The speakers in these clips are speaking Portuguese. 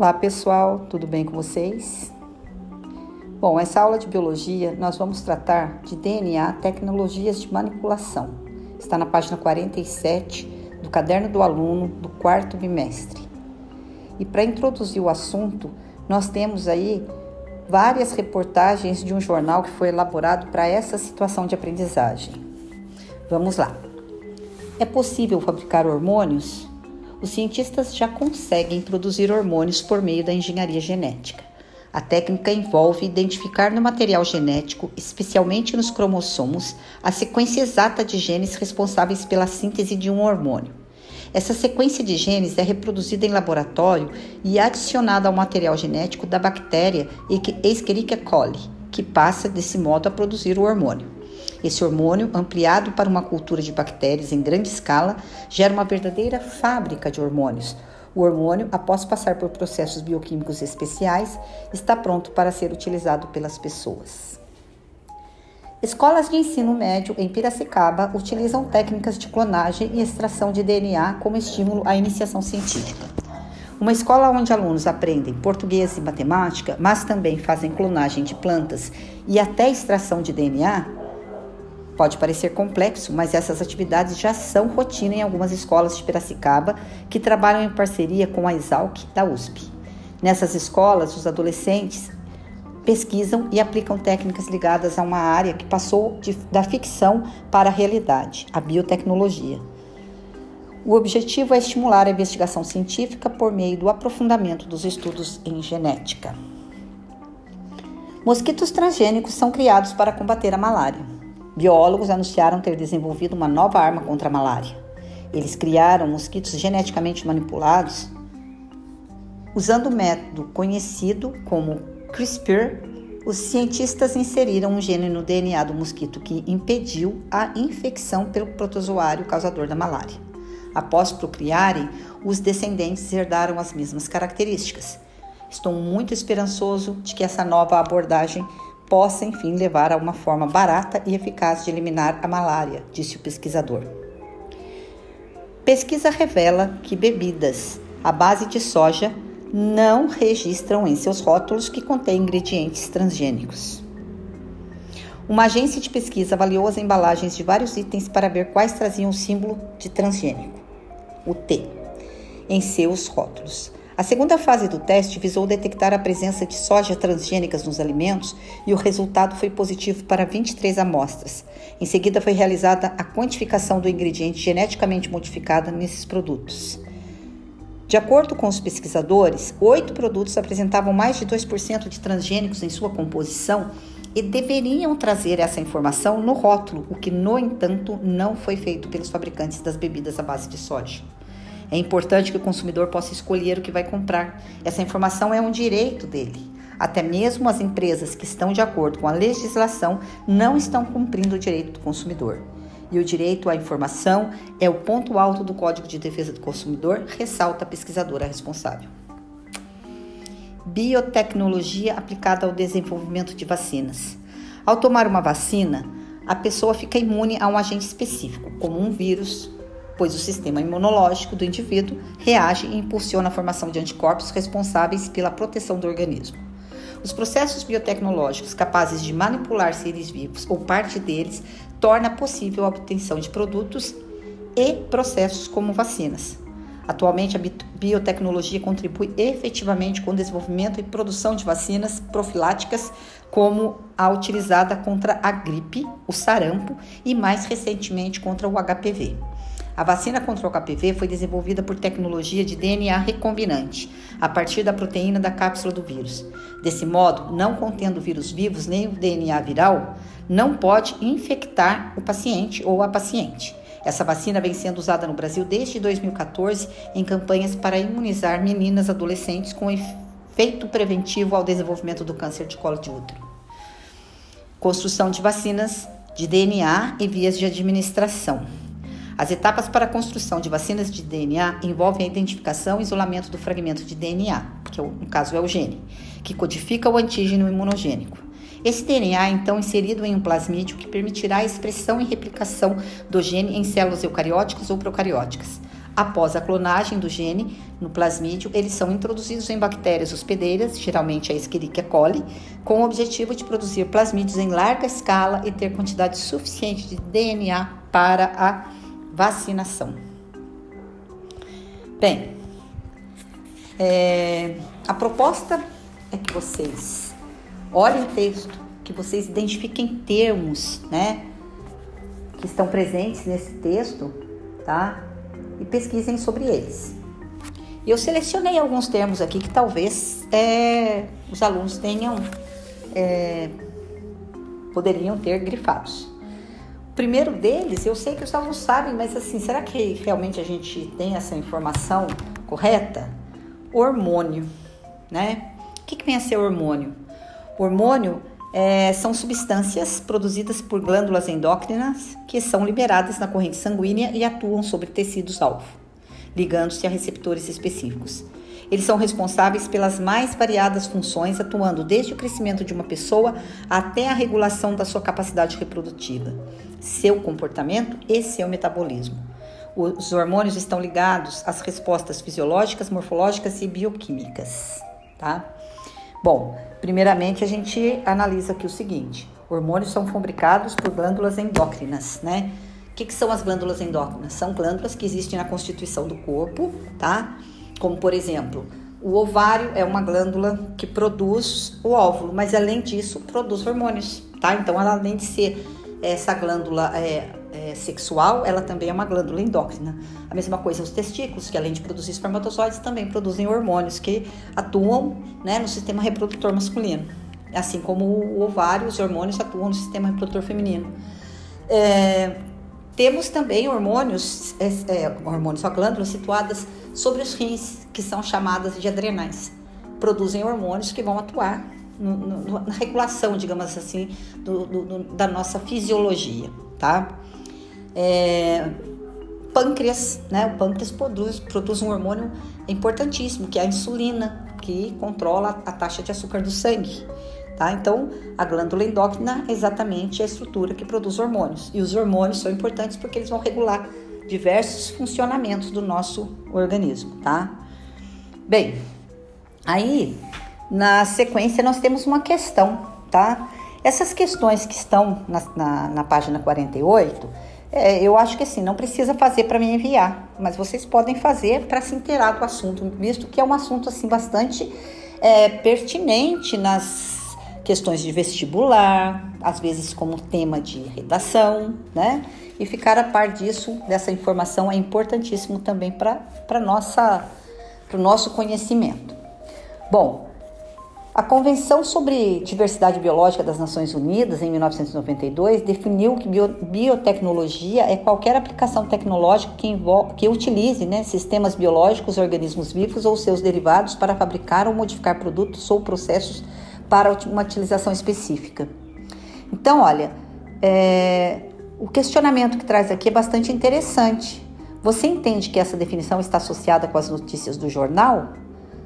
Olá pessoal, tudo bem com vocês? Bom, essa aula de biologia nós vamos tratar de DNA, tecnologias de manipulação. Está na página 47 do caderno do aluno do quarto bimestre. E para introduzir o assunto, nós temos aí várias reportagens de um jornal que foi elaborado para essa situação de aprendizagem. Vamos lá. É possível fabricar hormônios? Os cientistas já conseguem produzir hormônios por meio da engenharia genética. A técnica envolve identificar no material genético, especialmente nos cromossomos, a sequência exata de genes responsáveis pela síntese de um hormônio. Essa sequência de genes é reproduzida em laboratório e adicionada ao material genético da bactéria Escherichia coli, que passa desse modo a produzir o hormônio. Esse hormônio, ampliado para uma cultura de bactérias em grande escala, gera uma verdadeira fábrica de hormônios. O hormônio, após passar por processos bioquímicos especiais, está pronto para ser utilizado pelas pessoas. Escolas de ensino médio em Piracicaba utilizam técnicas de clonagem e extração de DNA como estímulo à iniciação científica. Uma escola onde alunos aprendem português e matemática, mas também fazem clonagem de plantas e até extração de DNA, Pode parecer complexo, mas essas atividades já são rotina em algumas escolas de Piracicaba que trabalham em parceria com a Exalc da USP. Nessas escolas, os adolescentes pesquisam e aplicam técnicas ligadas a uma área que passou de, da ficção para a realidade, a biotecnologia. O objetivo é estimular a investigação científica por meio do aprofundamento dos estudos em genética. Mosquitos transgênicos são criados para combater a malária. Biólogos anunciaram ter desenvolvido uma nova arma contra a malária. Eles criaram mosquitos geneticamente manipulados usando o método conhecido como CRISPR. Os cientistas inseriram um gene no DNA do mosquito que impediu a infecção pelo protozoário causador da malária. Após procriarem, os descendentes herdaram as mesmas características. Estou muito esperançoso de que essa nova abordagem possa, enfim, levar a uma forma barata e eficaz de eliminar a malária, disse o pesquisador. Pesquisa revela que bebidas à base de soja não registram em seus rótulos que contêm ingredientes transgênicos. Uma agência de pesquisa avaliou as embalagens de vários itens para ver quais traziam o símbolo de transgênico, o T, em seus rótulos. A segunda fase do teste visou detectar a presença de soja transgênicas nos alimentos e o resultado foi positivo para 23 amostras. Em seguida, foi realizada a quantificação do ingrediente geneticamente modificado nesses produtos. De acordo com os pesquisadores, oito produtos apresentavam mais de 2% de transgênicos em sua composição e deveriam trazer essa informação no rótulo, o que, no entanto, não foi feito pelos fabricantes das bebidas à base de soja. É importante que o consumidor possa escolher o que vai comprar. Essa informação é um direito dele. Até mesmo as empresas que estão de acordo com a legislação não estão cumprindo o direito do consumidor. E o direito à informação é o ponto alto do Código de Defesa do Consumidor, ressalta a pesquisadora responsável. Biotecnologia aplicada ao desenvolvimento de vacinas. Ao tomar uma vacina, a pessoa fica imune a um agente específico, como um vírus, pois o sistema imunológico do indivíduo reage e impulsiona a formação de anticorpos responsáveis pela proteção do organismo. Os processos biotecnológicos capazes de manipular seres vivos ou parte deles torna possível a obtenção de produtos e processos como vacinas. Atualmente, a biotecnologia contribui efetivamente com o desenvolvimento e produção de vacinas profiláticas, como a utilizada contra a gripe, o sarampo e, mais recentemente, contra o HPV. A vacina contra o HPV foi desenvolvida por tecnologia de DNA recombinante, a partir da proteína da cápsula do vírus. Desse modo, não contendo vírus vivos nem o DNA viral, não pode infectar o paciente ou a paciente. Essa vacina vem sendo usada no Brasil desde 2014 em campanhas para imunizar meninas adolescentes com efeito preventivo ao desenvolvimento do câncer de colo de útero. Construção de vacinas de DNA e vias de administração. As etapas para a construção de vacinas de DNA envolvem a identificação e isolamento do fragmento de DNA, que é no caso é o gene, que codifica o antígeno imunogênico. Esse DNA é então inserido em um plasmídio que permitirá a expressão e replicação do gene em células eucarióticas ou procarióticas. Após a clonagem do gene no plasmídio, eles são introduzidos em bactérias hospedeiras, geralmente a Escherichia coli, com o objetivo de produzir plasmídios em larga escala e ter quantidade suficiente de DNA para a vacinação. Bem, é, a proposta é que vocês olhem o texto, que vocês identifiquem termos, né, que estão presentes nesse texto, tá? E pesquisem sobre eles. Eu selecionei alguns termos aqui que talvez é, os alunos tenham é, poderiam ter grifados. Primeiro deles, eu sei que os alunos sabem, mas assim, será que realmente a gente tem essa informação correta? Hormônio, né? O que, que vem a ser hormônio? Hormônio é, são substâncias produzidas por glândulas endócrinas que são liberadas na corrente sanguínea e atuam sobre tecidos-alvo, ligando-se a receptores específicos. Eles são responsáveis pelas mais variadas funções, atuando desde o crescimento de uma pessoa até a regulação da sua capacidade reprodutiva, seu comportamento e seu metabolismo. Os hormônios estão ligados às respostas fisiológicas, morfológicas e bioquímicas, tá? Bom, primeiramente a gente analisa aqui o seguinte: hormônios são fabricados por glândulas endócrinas, né? O que, que são as glândulas endócrinas? São glândulas que existem na constituição do corpo, tá? Como por exemplo, o ovário é uma glândula que produz o óvulo, mas além disso produz hormônios, tá? Então, além de ser essa glândula é, é, sexual, ela também é uma glândula endócrina. A mesma coisa os testículos, que além de produzir espermatozoides, também produzem hormônios que atuam né, no sistema reprodutor masculino. Assim como o ovário, os hormônios atuam no sistema reprodutor feminino. É, temos também hormônios, é, é hormônios, só glândulas situadas sobre os rins, que são chamadas de adrenais. Produzem hormônios que vão atuar no, na regulação, digamos assim, do, do, da nossa fisiologia, tá? É, pâncreas, né? O pâncreas produz, produz um hormônio importantíssimo, que é a insulina, que controla a taxa de açúcar do sangue. Tá? Então, a glândula endócrina é exatamente a estrutura que produz hormônios. E os hormônios são importantes porque eles vão regular diversos funcionamentos do nosso organismo, tá? Bem, aí na sequência nós temos uma questão, tá? Essas questões que estão na, na, na página 48, é, eu acho que assim, não precisa fazer para me enviar, mas vocês podem fazer para se inteirar do assunto, visto que é um assunto assim bastante é, pertinente nas questões de vestibular, às vezes como tema de redação, né? E ficar a par disso, dessa informação é importantíssimo também para nossa para o nosso conhecimento. Bom, a Convenção sobre Diversidade Biológica das Nações Unidas, em 1992, definiu que bio, biotecnologia é qualquer aplicação tecnológica que, que utilize né, sistemas biológicos, organismos vivos ou seus derivados para fabricar ou modificar produtos ou processos para uma utilização específica. Então, olha, é, o questionamento que traz aqui é bastante interessante. Você entende que essa definição está associada com as notícias do jornal?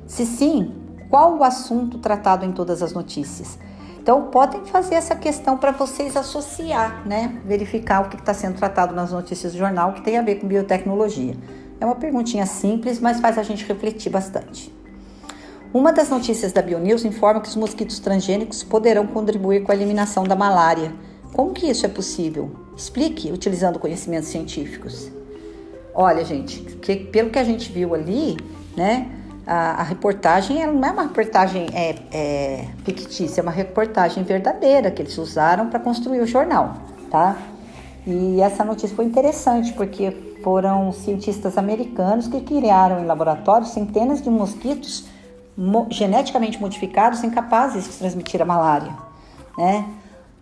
Se sim, qual o assunto tratado em todas as notícias. Então, podem fazer essa questão para vocês associar, né? Verificar o que está sendo tratado nas notícias do jornal que tem a ver com biotecnologia. É uma perguntinha simples, mas faz a gente refletir bastante. Uma das notícias da BioNews informa que os mosquitos transgênicos poderão contribuir com a eliminação da malária. Como que isso é possível? Explique utilizando conhecimentos científicos. Olha, gente, que, pelo que a gente viu ali, né? A, a reportagem ela não é uma reportagem é, é, fictícia, é uma reportagem verdadeira que eles usaram para construir o jornal, tá? E essa notícia foi interessante porque foram cientistas americanos que criaram em laboratório centenas de mosquitos mo geneticamente modificados incapazes de transmitir a malária, né?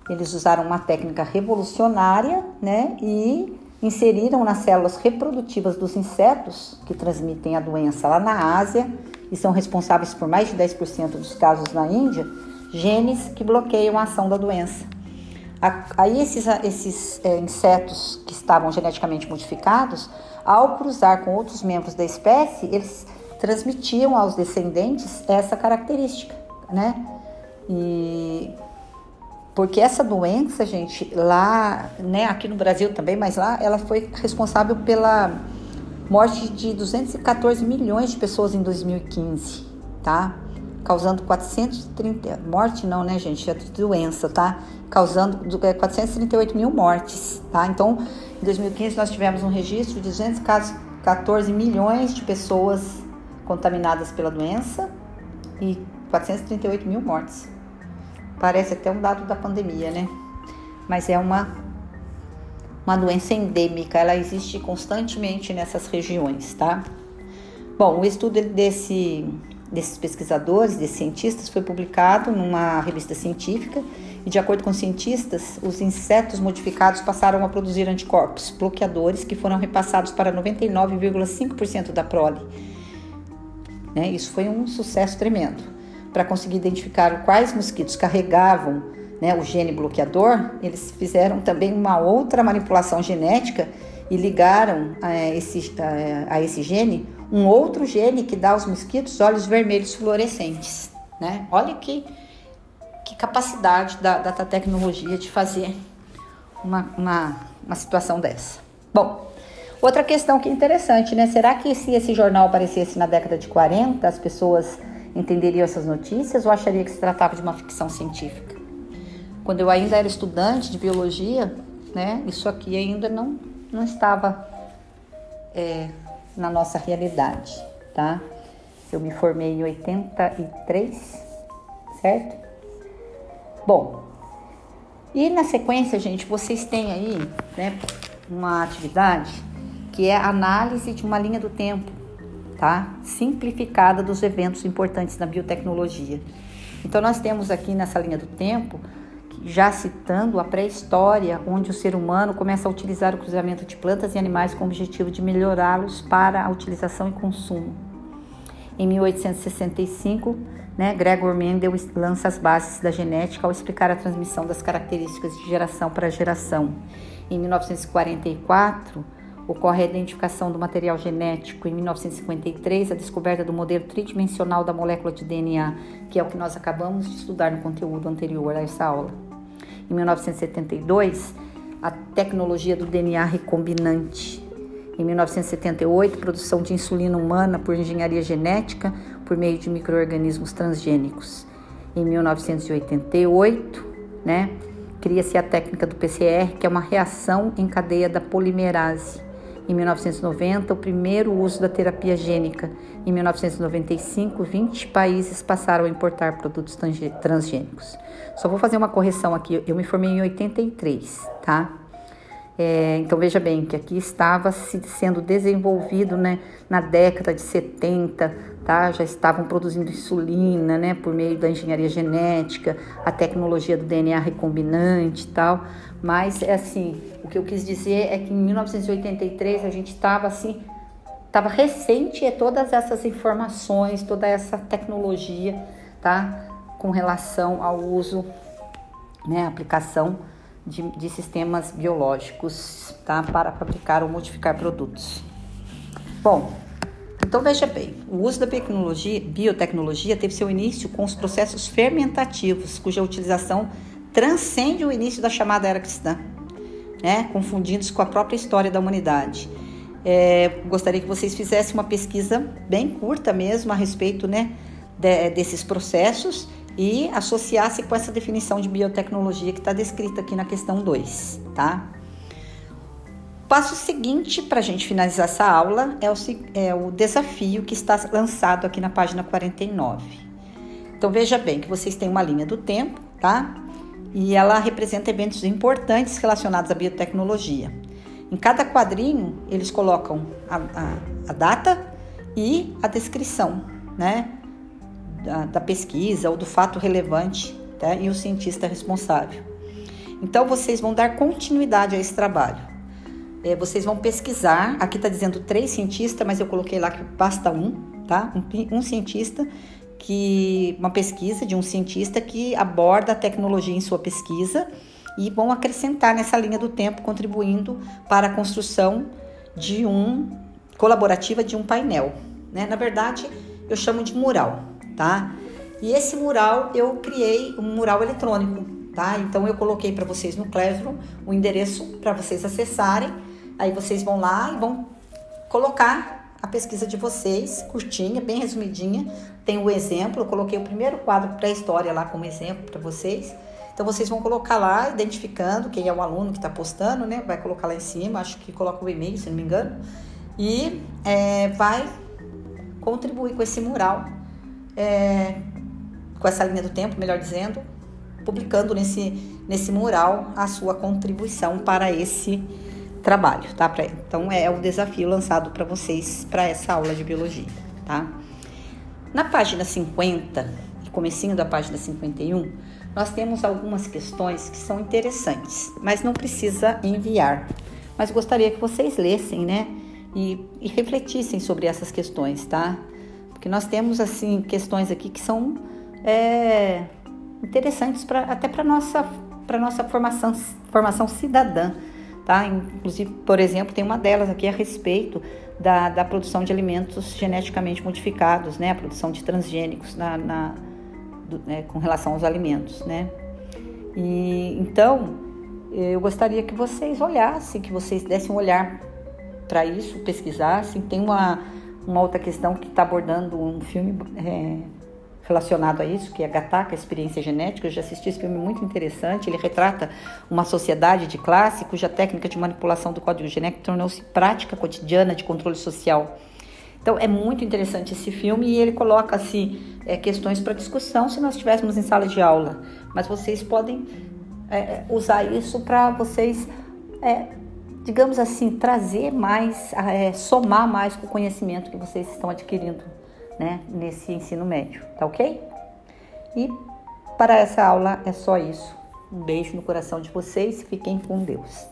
Eles usaram uma técnica revolucionária, né? E inseriram nas células reprodutivas dos insetos que transmitem a doença lá na Ásia e são responsáveis por mais de 10% dos casos na Índia, genes que bloqueiam a ação da doença. Aí esses, esses é, insetos que estavam geneticamente modificados, ao cruzar com outros membros da espécie, eles transmitiam aos descendentes essa característica, né? E porque essa doença, gente, lá, né, aqui no Brasil também, mas lá ela foi responsável pela morte de 214 milhões de pessoas em 2015, tá? Causando 430 morte não, né, gente? É doença, tá? Causando 438 é, mil mortes, tá? Então, em 2015 nós tivemos um registro de 214 milhões de pessoas contaminadas pela doença e 438 mil mortes. Parece até um dado da pandemia, né? Mas é uma uma doença endêmica, ela existe constantemente nessas regiões, tá? Bom, o estudo desse, desses pesquisadores, desses cientistas, foi publicado numa revista científica e, de acordo com cientistas, os insetos modificados passaram a produzir anticorpos bloqueadores que foram repassados para 99,5% da prole. Né? Isso foi um sucesso tremendo. Para conseguir identificar quais mosquitos carregavam né, o gene bloqueador, eles fizeram também uma outra manipulação genética e ligaram a esse, a, esse gene um outro gene que dá aos mosquitos olhos vermelhos fluorescentes. Né? Olha que, que capacidade da, da tecnologia de fazer uma, uma, uma situação dessa. Bom, outra questão que é interessante, né? Será que se esse jornal aparecesse na década de 40, as pessoas entenderiam essas notícias ou achariam que se tratava de uma ficção científica? quando eu ainda era estudante de biologia, né, isso aqui ainda não, não estava é, na nossa realidade, tá? Eu me formei em 83, certo? Bom, e na sequência, gente, vocês têm aí, né, uma atividade que é análise de uma linha do tempo, tá? Simplificada dos eventos importantes na biotecnologia. Então, nós temos aqui nessa linha do tempo já citando a pré-história, onde o ser humano começa a utilizar o cruzamento de plantas e animais com o objetivo de melhorá-los para a utilização e consumo. Em 1865, né, Gregor Mendel lança as bases da genética ao explicar a transmissão das características de geração para geração. Em 1944, ocorre a identificação do material genético. Em 1953, a descoberta do modelo tridimensional da molécula de DNA, que é o que nós acabamos de estudar no conteúdo anterior a essa aula em 1972, a tecnologia do DNA recombinante. Em 1978, produção de insulina humana por engenharia genética por meio de microorganismos transgênicos. Em 1988, né, cria-se a técnica do PCR, que é uma reação em cadeia da polimerase. Em 1990, o primeiro uso da terapia gênica. Em 1995, 20 países passaram a importar produtos transgênicos. Só vou fazer uma correção aqui. Eu me formei em 83, tá? É, então veja bem que aqui estava se sendo desenvolvido né, na década de 70, tá? já estavam produzindo insulina né, por meio da engenharia genética, a tecnologia do DNA recombinante e tal. Mas é assim, o que eu quis dizer é que em 1983 a gente estava assim, estava recente todas essas informações, toda essa tecnologia, tá? Com relação ao uso, né, aplicação de, de sistemas biológicos, tá? Para fabricar ou modificar produtos. Bom, então veja bem, o uso da biotecnologia teve seu início com os processos fermentativos, cuja utilização transcende o início da chamada era cristã, né? confundidos com a própria história da humanidade. É, gostaria que vocês fizessem uma pesquisa bem curta mesmo a respeito né, de, desses processos e associasse com essa definição de biotecnologia que está descrita aqui na questão 2, tá? Passo seguinte para a gente finalizar essa aula é o, é o desafio que está lançado aqui na página 49. Então veja bem que vocês têm uma linha do tempo, tá? E ela representa eventos importantes relacionados à biotecnologia. Em cada quadrinho, eles colocam a, a, a data e a descrição né, da, da, pesquisa ou do fato relevante tá, e o cientista responsável. Então, vocês vão dar continuidade a esse trabalho. É, vocês vão pesquisar, aqui está dizendo três cientistas, mas eu coloquei lá que basta um, tá? Um, um cientista que uma pesquisa de um cientista que aborda a tecnologia em sua pesquisa e vão acrescentar nessa linha do tempo, contribuindo para a construção de um colaborativa de um painel. Né? Na verdade, eu chamo de mural, tá? E esse mural eu criei um mural eletrônico, tá? Então eu coloquei para vocês no Classroom o endereço para vocês acessarem. Aí vocês vão lá e vão colocar a pesquisa de vocês, curtinha, bem resumidinha. Tem o exemplo, eu coloquei o primeiro quadro pré-história lá como exemplo para vocês. Então vocês vão colocar lá, identificando quem é o aluno que está postando, né? Vai colocar lá em cima, acho que coloca o e-mail, se não me engano, e é, vai contribuir com esse mural, é, com essa linha do tempo, melhor dizendo, publicando nesse, nesse mural a sua contribuição para esse trabalho, tá? Então é o desafio lançado para vocês para essa aula de biologia, tá? Na página 50, comecinho da página 51, nós temos algumas questões que são interessantes, mas não precisa enviar. Mas gostaria que vocês lessem, né? E, e refletissem sobre essas questões, tá? Porque nós temos, assim, questões aqui que são é, interessantes pra, até para nossa para nossa formação formação cidadã, tá? Inclusive, por exemplo, tem uma delas aqui a respeito da, da produção de alimentos geneticamente modificados, né? A produção de transgênicos na, na do, né, com relação aos alimentos, né? E então eu gostaria que vocês olhassem, que vocês dessem um olhar para isso, pesquisassem. Tem uma, uma outra questão que está abordando um filme é, relacionado a isso, que é Gataca, Experiência Genética. Eu já assisti esse filme muito interessante. Ele retrata uma sociedade de classe cuja técnica de manipulação do código genético tornou-se prática cotidiana de controle social. Então é muito interessante esse filme e ele coloca assim é, questões para discussão se nós estivéssemos em sala de aula. Mas vocês podem é, é usar isso para vocês, é, digamos assim, trazer mais, é, somar mais com o conhecimento que vocês estão adquirindo né, nesse ensino médio, tá ok? E para essa aula é só isso. Um beijo no coração de vocês, fiquem com Deus.